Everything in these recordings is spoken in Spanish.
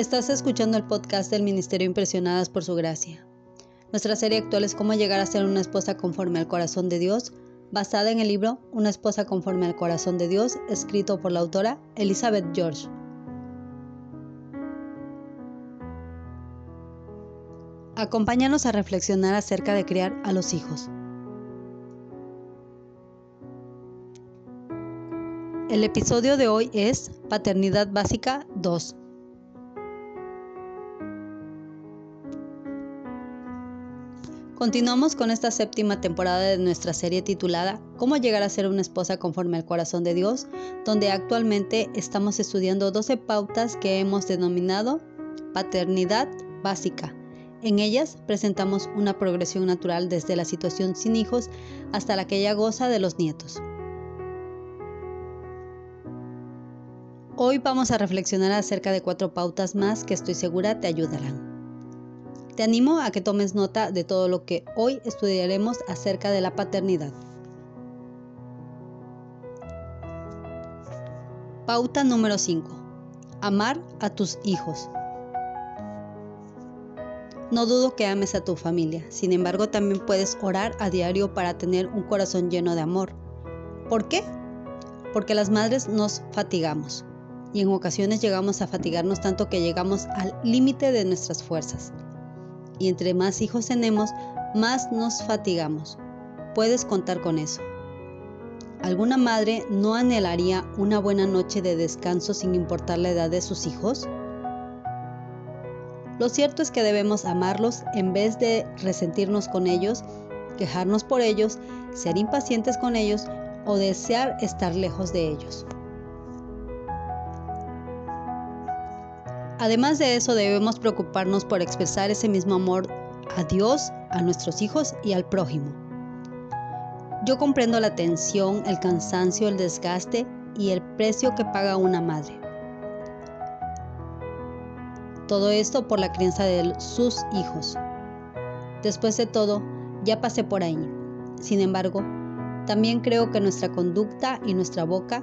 Estás escuchando el podcast del Ministerio Impresionadas por Su Gracia. Nuestra serie actual es Cómo llegar a ser una esposa conforme al corazón de Dios, basada en el libro Una esposa conforme al corazón de Dios, escrito por la autora Elizabeth George. Acompáñanos a reflexionar acerca de criar a los hijos. El episodio de hoy es Paternidad Básica 2. Continuamos con esta séptima temporada de nuestra serie titulada Cómo llegar a ser una esposa conforme al corazón de Dios, donde actualmente estamos estudiando 12 pautas que hemos denominado paternidad básica. En ellas presentamos una progresión natural desde la situación sin hijos hasta la que ella goza de los nietos. Hoy vamos a reflexionar acerca de cuatro pautas más que estoy segura te ayudarán. Te animo a que tomes nota de todo lo que hoy estudiaremos acerca de la paternidad. Pauta número 5. Amar a tus hijos. No dudo que ames a tu familia, sin embargo también puedes orar a diario para tener un corazón lleno de amor. ¿Por qué? Porque las madres nos fatigamos y en ocasiones llegamos a fatigarnos tanto que llegamos al límite de nuestras fuerzas y entre más hijos tenemos, más nos fatigamos. Puedes contar con eso. ¿Alguna madre no anhelaría una buena noche de descanso sin importar la edad de sus hijos? Lo cierto es que debemos amarlos en vez de resentirnos con ellos, quejarnos por ellos, ser impacientes con ellos o desear estar lejos de ellos. Además de eso, debemos preocuparnos por expresar ese mismo amor a Dios, a nuestros hijos y al prójimo. Yo comprendo la tensión, el cansancio, el desgaste y el precio que paga una madre. Todo esto por la crianza de sus hijos. Después de todo, ya pasé por ahí. Sin embargo, también creo que nuestra conducta y nuestra boca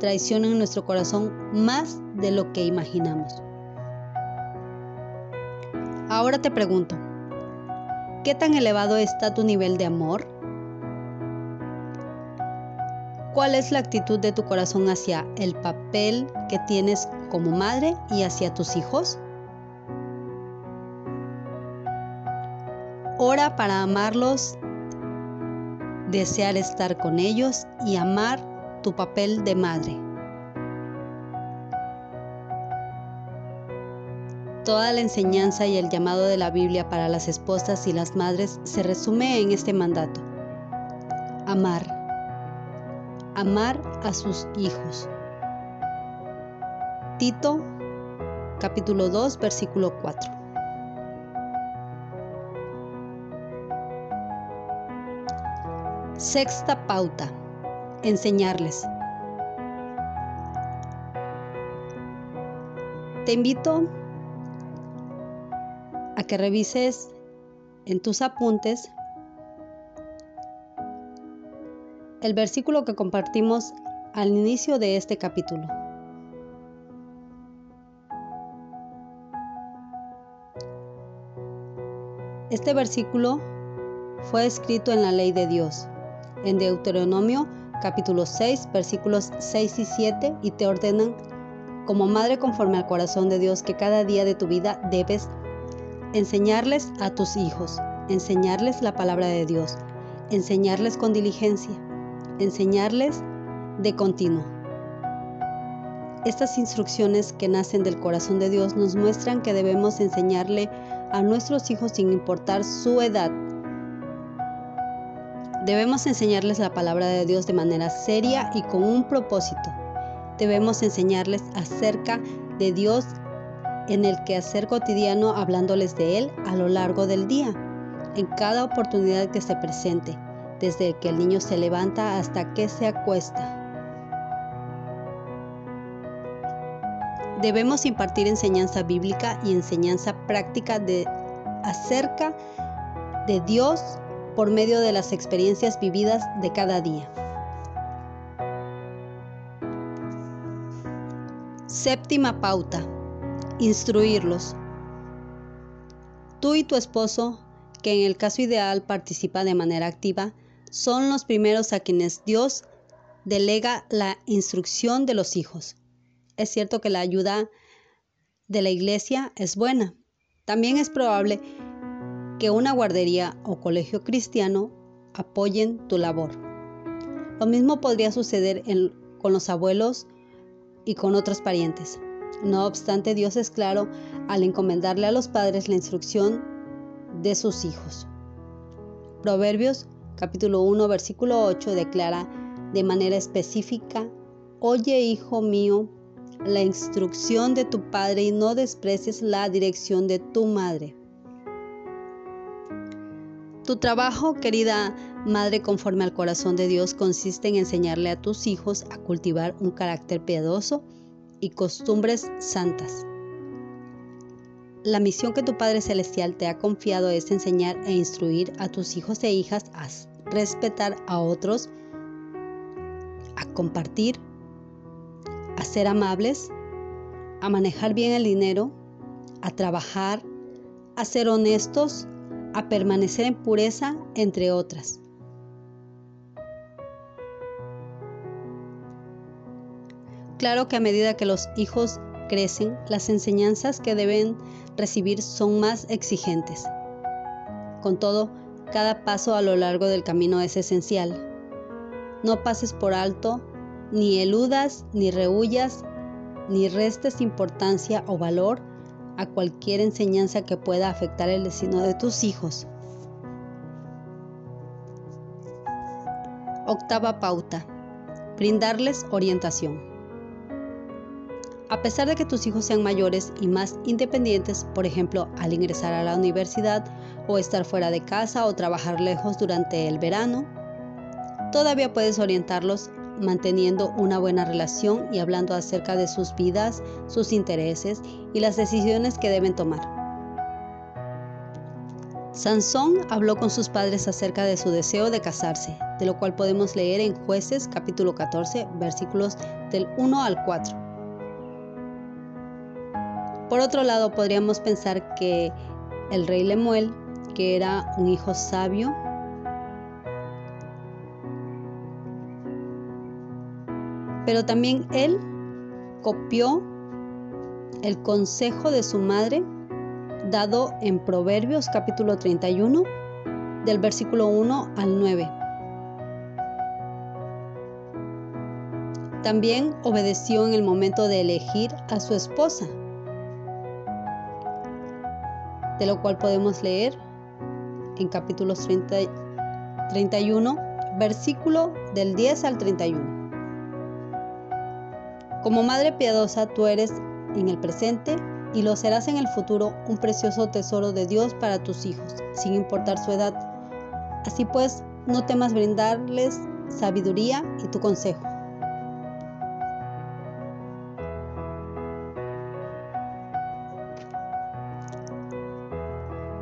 traicionan nuestro corazón más de lo que imaginamos. Ahora te pregunto, ¿qué tan elevado está tu nivel de amor? ¿Cuál es la actitud de tu corazón hacia el papel que tienes como madre y hacia tus hijos? Ora para amarlos, desear estar con ellos y amar tu papel de madre. Toda la enseñanza y el llamado de la Biblia para las esposas y las madres se resume en este mandato. Amar. Amar a sus hijos. Tito capítulo 2 versículo 4. Sexta pauta. Enseñarles. Te invito a que revises en tus apuntes el versículo que compartimos al inicio de este capítulo. Este versículo fue escrito en la ley de Dios, en Deuteronomio capítulo 6, versículos 6 y 7, y te ordenan como madre conforme al corazón de Dios que cada día de tu vida debes enseñarles a tus hijos, enseñarles la palabra de Dios, enseñarles con diligencia, enseñarles de continuo. Estas instrucciones que nacen del corazón de Dios nos muestran que debemos enseñarle a nuestros hijos sin importar su edad. Debemos enseñarles la palabra de Dios de manera seria y con un propósito. Debemos enseñarles acerca de Dios en el quehacer cotidiano hablándoles de Él a lo largo del día, en cada oportunidad que se presente, desde que el niño se levanta hasta que se acuesta. Debemos impartir enseñanza bíblica y enseñanza práctica de, acerca de Dios por medio de las experiencias vividas de cada día. Séptima pauta instruirlos. Tú y tu esposo, que en el caso ideal participa de manera activa, son los primeros a quienes Dios delega la instrucción de los hijos. Es cierto que la ayuda de la iglesia es buena. También es probable que una guardería o colegio cristiano apoyen tu labor. Lo mismo podría suceder con los abuelos y con otros parientes. No obstante, Dios es claro al encomendarle a los padres la instrucción de sus hijos. Proverbios capítulo 1 versículo 8 declara de manera específica, Oye hijo mío, la instrucción de tu padre y no desprecies la dirección de tu madre. Tu trabajo, querida madre conforme al corazón de Dios, consiste en enseñarle a tus hijos a cultivar un carácter piadoso y costumbres santas. La misión que tu Padre Celestial te ha confiado es enseñar e instruir a tus hijos e hijas a respetar a otros, a compartir, a ser amables, a manejar bien el dinero, a trabajar, a ser honestos, a permanecer en pureza, entre otras. Claro que a medida que los hijos crecen, las enseñanzas que deben recibir son más exigentes. Con todo, cada paso a lo largo del camino es esencial. No pases por alto, ni eludas, ni rehuyas, ni restes importancia o valor a cualquier enseñanza que pueda afectar el destino de tus hijos. Octava pauta. Brindarles orientación. A pesar de que tus hijos sean mayores y más independientes, por ejemplo, al ingresar a la universidad o estar fuera de casa o trabajar lejos durante el verano, todavía puedes orientarlos manteniendo una buena relación y hablando acerca de sus vidas, sus intereses y las decisiones que deben tomar. Sansón habló con sus padres acerca de su deseo de casarse, de lo cual podemos leer en jueces capítulo 14 versículos del 1 al 4. Por otro lado, podríamos pensar que el rey Lemuel, que era un hijo sabio, Pero también él copió el consejo de su madre dado en Proverbios capítulo 31 del versículo 1 al 9. También obedeció en el momento de elegir a su esposa, de lo cual podemos leer en capítulos 31, versículo del 10 al 31. Como madre piadosa, tú eres en el presente y lo serás en el futuro un precioso tesoro de Dios para tus hijos, sin importar su edad. Así pues, no temas brindarles sabiduría y tu consejo.